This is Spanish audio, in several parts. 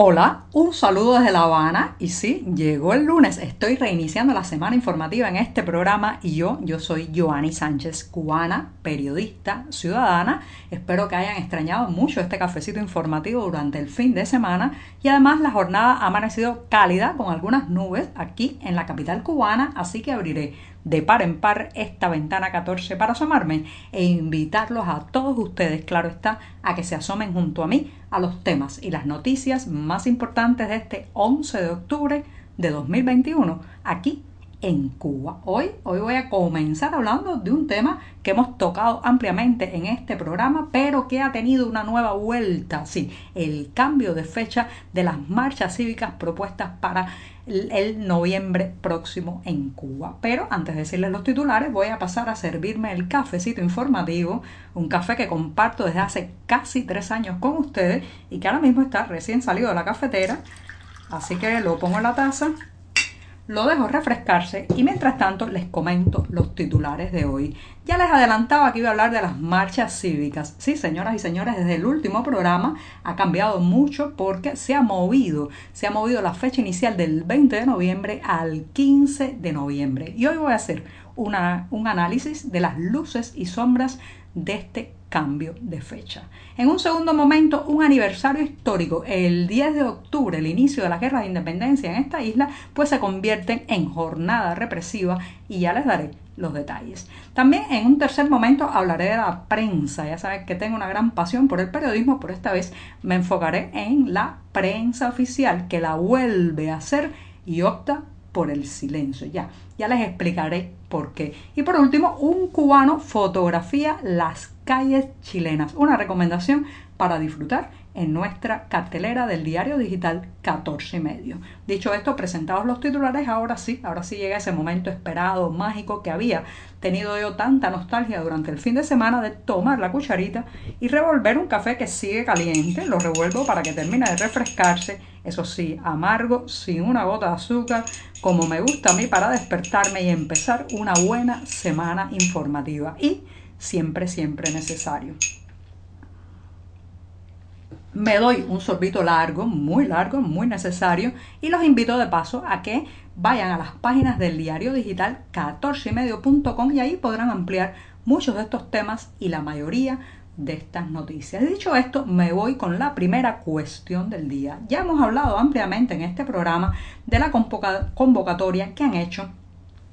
Hola, un saludo desde La Habana. Y sí, llegó el lunes, estoy reiniciando la semana informativa en este programa y yo, yo soy Joanny Sánchez, cubana, periodista, ciudadana, espero que hayan extrañado mucho este cafecito informativo durante el fin de semana. Y además la jornada ha amanecido cálida con algunas nubes aquí en la capital cubana, así que abriré de par en par esta ventana 14 para asomarme e invitarlos a todos ustedes, claro está, a que se asomen junto a mí a los temas y las noticias más importantes de este 11 de octubre de 2021 aquí en Cuba. Hoy, hoy voy a comenzar hablando de un tema que hemos tocado ampliamente en este programa, pero que ha tenido una nueva vuelta, sí, el cambio de fecha de las marchas cívicas propuestas para el noviembre próximo en Cuba. Pero antes de decirles los titulares, voy a pasar a servirme el cafecito informativo, un café que comparto desde hace casi tres años con ustedes y que ahora mismo está recién salido de la cafetera. Así que lo pongo en la taza lo dejo refrescarse y mientras tanto les comento los titulares de hoy. Ya les adelantaba que iba a hablar de las marchas cívicas. Sí, señoras y señores, desde el último programa ha cambiado mucho porque se ha movido, se ha movido la fecha inicial del 20 de noviembre al 15 de noviembre. Y hoy voy a hacer una, un análisis de las luces y sombras de este cambio de fecha. En un segundo momento, un aniversario histórico, el 10 de octubre, el inicio de la guerra de independencia en esta isla, pues se convierte en jornada represiva y ya les daré los detalles. También en un tercer momento hablaré de la prensa. Ya saben que tengo una gran pasión por el periodismo, pero esta vez me enfocaré en la prensa oficial que la vuelve a hacer y opta por el silencio. Ya, ya les explicaré por qué. Y por último, un cubano fotografía las calles chilenas. Una recomendación para disfrutar en nuestra cartelera del diario digital 14 y medio. Dicho esto, presentados los titulares, ahora sí, ahora sí llega ese momento esperado, mágico que había tenido yo tanta nostalgia durante el fin de semana de tomar la cucharita y revolver un café que sigue caliente. Lo revuelvo para que termine de refrescarse. Eso sí, amargo, sin una gota de azúcar, como me gusta a mí para despertarme y empezar una buena semana informativa. Y siempre, siempre necesario me doy un sorbito largo, muy largo, muy necesario y los invito de paso a que vayan a las páginas del diario digital 14ymedio.com y ahí podrán ampliar muchos de estos temas y la mayoría de estas noticias. Dicho esto, me voy con la primera cuestión del día. Ya hemos hablado ampliamente en este programa de la convocatoria que han hecho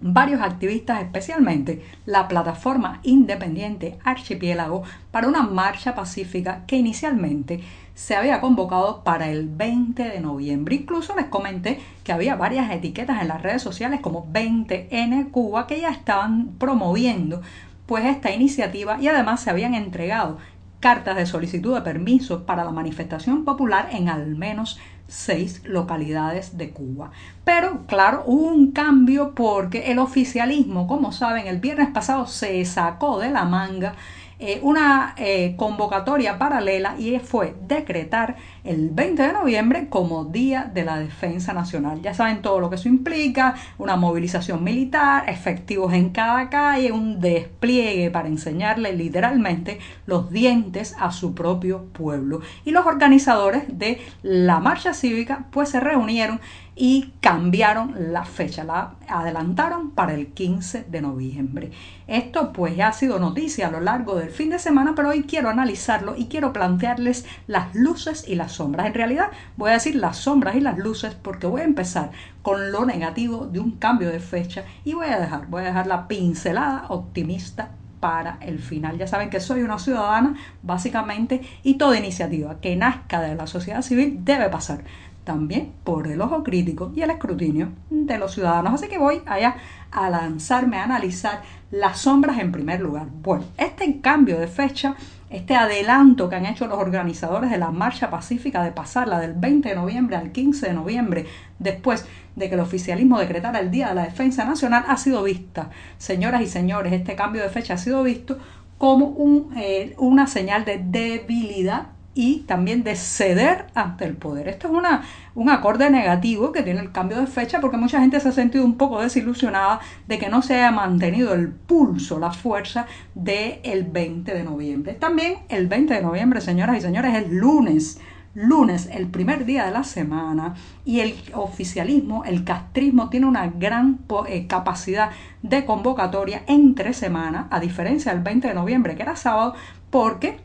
varios activistas, especialmente la plataforma independiente Archipiélago, para una marcha pacífica que inicialmente se había convocado para el 20 de noviembre. Incluso les comenté que había varias etiquetas en las redes sociales como 20N Cuba que ya estaban promoviendo pues esta iniciativa y además se habían entregado cartas de solicitud de permiso para la manifestación popular en al menos seis localidades de Cuba. Pero claro, hubo un cambio porque el oficialismo, como saben, el viernes pasado se sacó de la manga eh, una eh, convocatoria paralela y fue decretar el 20 de noviembre como Día de la Defensa Nacional. Ya saben todo lo que eso implica, una movilización militar, efectivos en cada calle, un despliegue para enseñarle literalmente los dientes a su propio pueblo. Y los organizadores de la marcha cívica pues se reunieron y cambiaron la fecha, la adelantaron para el 15 de noviembre. Esto pues ya ha sido noticia a lo largo del fin de semana, pero hoy quiero analizarlo y quiero plantearles las luces y las sombras. En realidad voy a decir las sombras y las luces porque voy a empezar con lo negativo de un cambio de fecha y voy a dejar, voy a dejar la pincelada optimista para el final. Ya saben que soy una ciudadana básicamente y toda iniciativa que nazca de la sociedad civil debe pasar también por el ojo crítico y el escrutinio de los ciudadanos. Así que voy allá a lanzarme a analizar las sombras en primer lugar. Bueno, este cambio de fecha, este adelanto que han hecho los organizadores de la marcha pacífica de pasarla del 20 de noviembre al 15 de noviembre, después de que el oficialismo decretara el Día de la Defensa Nacional, ha sido vista, señoras y señores, este cambio de fecha ha sido visto como un, eh, una señal de debilidad y también de ceder ante el poder. Esto es una, un acorde negativo que tiene el cambio de fecha porque mucha gente se ha sentido un poco desilusionada de que no se haya mantenido el pulso, la fuerza del el 20 de noviembre. También el 20 de noviembre, señoras y señores, es lunes lunes, el primer día de la semana, y el oficialismo, el castrismo, tiene una gran eh, capacidad de convocatoria entre semana, a diferencia del 20 de noviembre, que era sábado, porque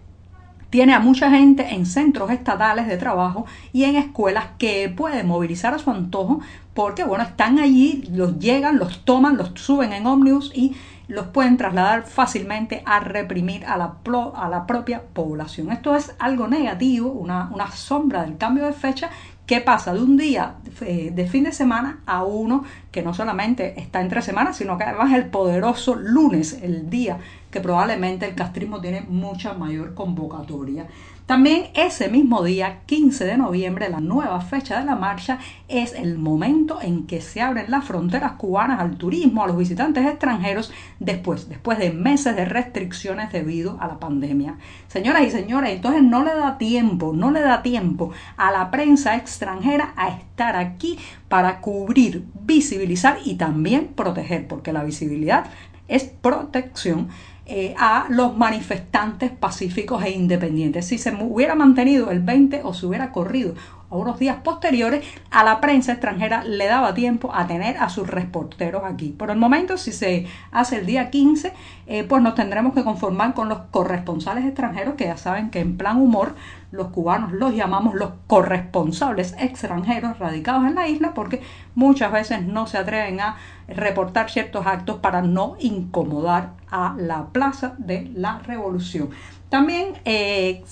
tiene a mucha gente en centros estatales de trabajo y en escuelas que puede movilizar a su antojo porque, bueno, están allí, los llegan, los toman, los suben en ómnibus y los pueden trasladar fácilmente a reprimir a la, a la propia población. Esto es algo negativo, una, una sombra del cambio de fecha que pasa de un día eh, de fin de semana a uno que no solamente está entre semanas, sino que además el poderoso lunes, el día que probablemente el castrismo tiene mucha mayor convocatoria. También ese mismo día, 15 de noviembre, la nueva fecha de la marcha, es el momento en que se abren las fronteras cubanas al turismo, a los visitantes extranjeros, después, después de meses de restricciones debido a la pandemia. Señoras y señores, entonces no le da tiempo, no le da tiempo a la prensa extranjera a estar aquí para cubrir, visibilizar y también proteger, porque la visibilidad es protección eh, a los manifestantes pacíficos e independientes. Si se hubiera mantenido el 20 o se hubiera corrido a unos días posteriores, a la prensa extranjera le daba tiempo a tener a sus reporteros aquí. Por el momento, si se hace el día 15, eh, pues nos tendremos que conformar con los corresponsales extranjeros, que ya saben que en plan humor los cubanos los llamamos los corresponsables extranjeros radicados en la isla, porque muchas veces no se atreven a reportar ciertos actos para no incomodar a la plaza de la revolución. También eh,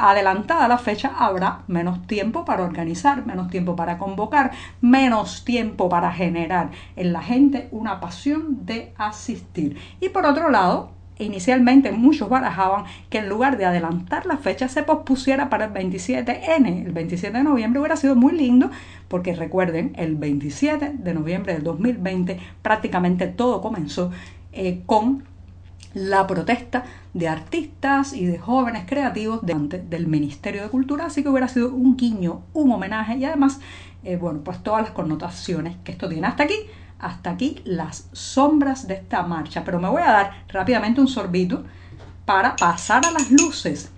adelantada la fecha habrá menos tiempo para organizar, menos tiempo para convocar, menos tiempo para generar en la gente una pasión de asistir. Y por otro lado, inicialmente muchos barajaban que en lugar de adelantar la fecha se pospusiera para el 27N. El 27 de noviembre hubiera sido muy lindo porque recuerden, el 27 de noviembre del 2020 prácticamente todo comenzó eh, con la protesta de artistas y de jóvenes creativos delante del Ministerio de Cultura, así que hubiera sido un guiño, un homenaje y además, eh, bueno, pues todas las connotaciones que esto tiene. Hasta aquí hasta aquí las sombras de esta marcha. Pero me voy a dar rápidamente un sorbito para pasar a las luces.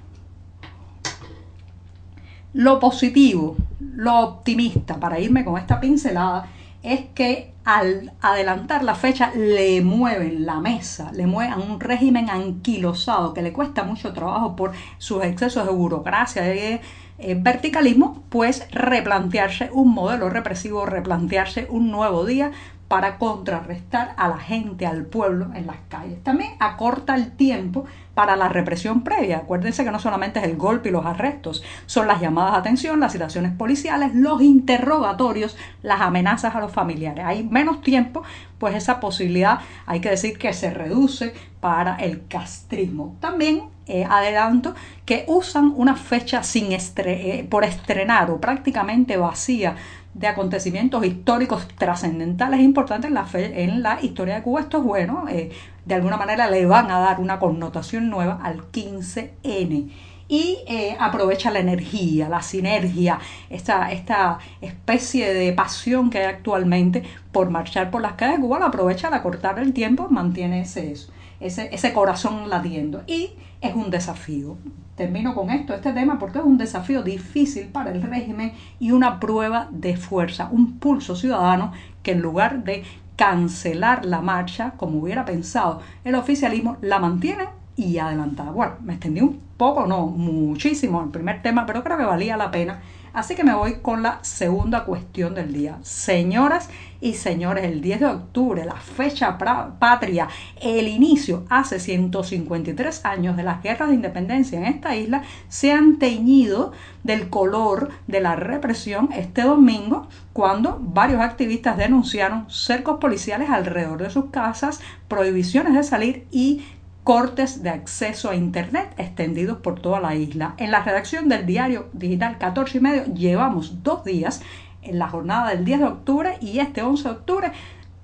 Lo positivo, lo optimista, para irme con esta pincelada, es que al adelantar la fecha le mueven la mesa, le mueven un régimen anquilosado que le cuesta mucho trabajo por sus excesos de burocracia, de eh, verticalismo, pues replantearse un modelo represivo, replantearse un nuevo día, para contrarrestar a la gente, al pueblo en las calles. También acorta el tiempo para la represión previa. Acuérdense que no solamente es el golpe y los arrestos, son las llamadas a atención, las citaciones policiales, los interrogatorios, las amenazas a los familiares. Hay menos tiempo, pues esa posibilidad hay que decir que se reduce para el castrismo. También eh, adelanto que usan una fecha sin eh, por estrenar o prácticamente vacía de acontecimientos históricos trascendentales e importantes en la, en la historia de Cuba. Esto es bueno, eh, de alguna manera le van a dar una connotación nueva al 15N y aprovecha la energía, la sinergia, esta, esta especie de pasión que hay actualmente por marchar por las calles de Cuba, lo aprovecha al acortar el tiempo, mantiene ese, ese, ese corazón latiendo y es un desafío termino con esto, este tema, porque es un desafío difícil para el régimen y una prueba de fuerza, un pulso ciudadano que en lugar de cancelar la marcha, como hubiera pensado el oficialismo, la mantiene y adelantada. Bueno, me extendí un poco, no, muchísimo el primer tema, pero creo que valía la pena Así que me voy con la segunda cuestión del día. Señoras y señores, el 10 de octubre, la fecha patria, el inicio hace 153 años de las guerras de independencia en esta isla, se han teñido del color de la represión este domingo cuando varios activistas denunciaron cercos policiales alrededor de sus casas, prohibiciones de salir y cortes de acceso a Internet extendidos por toda la isla. En la redacción del diario digital 14 y medio llevamos dos días en la jornada del 10 de octubre y este 11 de octubre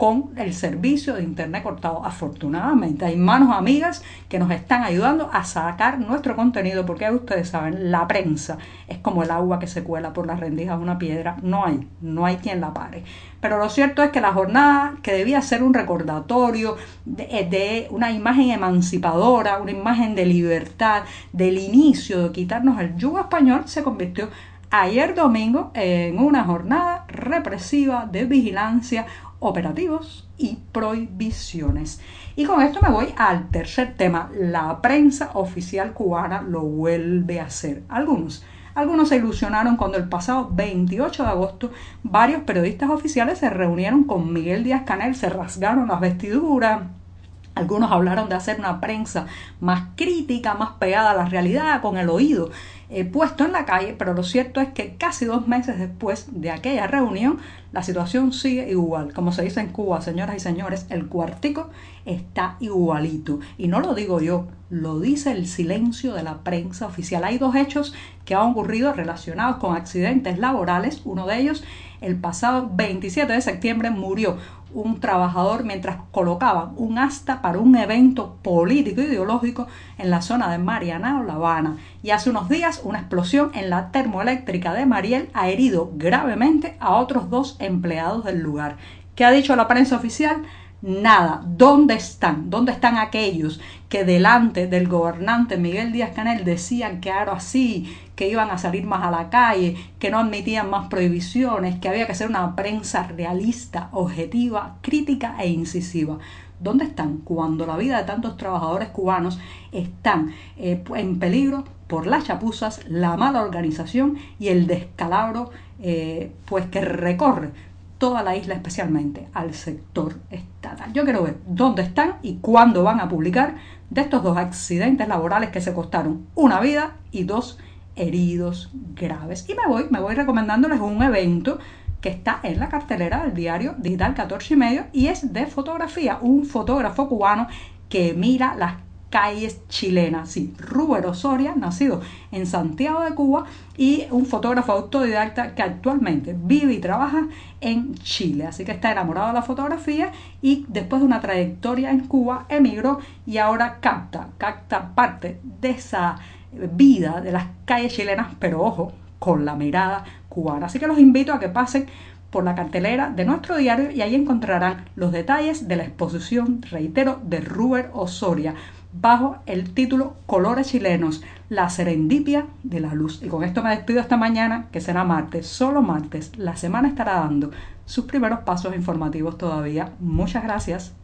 con el servicio de internet cortado. Afortunadamente hay manos amigas que nos están ayudando a sacar nuestro contenido porque ustedes saben, la prensa es como el agua que se cuela por las rendijas de una piedra, no hay, no hay quien la pare. Pero lo cierto es que la jornada que debía ser un recordatorio de, de una imagen emancipadora, una imagen de libertad, del inicio de quitarnos el yugo español, se convirtió ayer domingo en una jornada represiva de vigilancia, operativos y prohibiciones. Y con esto me voy al tercer tema. La prensa oficial cubana lo vuelve a hacer. Algunos algunos se ilusionaron cuando el pasado 28 de agosto varios periodistas oficiales se reunieron con Miguel Díaz Canel, se rasgaron las vestiduras, algunos hablaron de hacer una prensa más crítica, más pegada a la realidad, con el oído eh, puesto en la calle, pero lo cierto es que casi dos meses después de aquella reunión, la situación sigue igual. Como se dice en Cuba, señoras y señores, el cuartico está igualito. Y no lo digo yo, lo dice el silencio de la prensa oficial. Hay dos hechos que han ocurrido relacionados con accidentes laborales. Uno de ellos, el pasado 27 de septiembre, murió un trabajador mientras colocaban un asta para un evento político ideológico en la zona de Mariana o La Habana. Y hace unos días una explosión en la termoeléctrica de Mariel ha herido gravemente a otros dos empleados del lugar. ¿Qué ha dicho la prensa oficial? nada. ¿Dónde están? ¿Dónde están aquellos que delante del gobernante Miguel Díaz Canel decían que era así, que iban a salir más a la calle, que no admitían más prohibiciones, que había que ser una prensa realista, objetiva, crítica e incisiva? ¿Dónde están cuando la vida de tantos trabajadores cubanos están eh, en peligro por las chapuzas, la mala organización y el descalabro eh, pues que recorre toda la isla especialmente al sector estatal. Yo quiero ver dónde están y cuándo van a publicar de estos dos accidentes laborales que se costaron una vida y dos heridos graves. Y me voy, me voy recomendándoles un evento que está en la cartelera del diario Digital 14 y medio y es de fotografía, un fotógrafo cubano que mira las calles chilenas. Sí, Rubén Osoria, nacido en Santiago de Cuba y un fotógrafo autodidacta que actualmente vive y trabaja en Chile. Así que está enamorado de la fotografía y después de una trayectoria en Cuba emigró y ahora capta, capta parte de esa vida de las calles chilenas, pero ojo, con la mirada cubana. Así que los invito a que pasen por la cartelera de nuestro diario y ahí encontrarán los detalles de la exposición, reitero, de Rubén Osoria bajo el título Colores chilenos, la serendipia de la luz. Y con esto me despido esta mañana, que será martes, solo martes. La semana estará dando sus primeros pasos informativos todavía. Muchas gracias.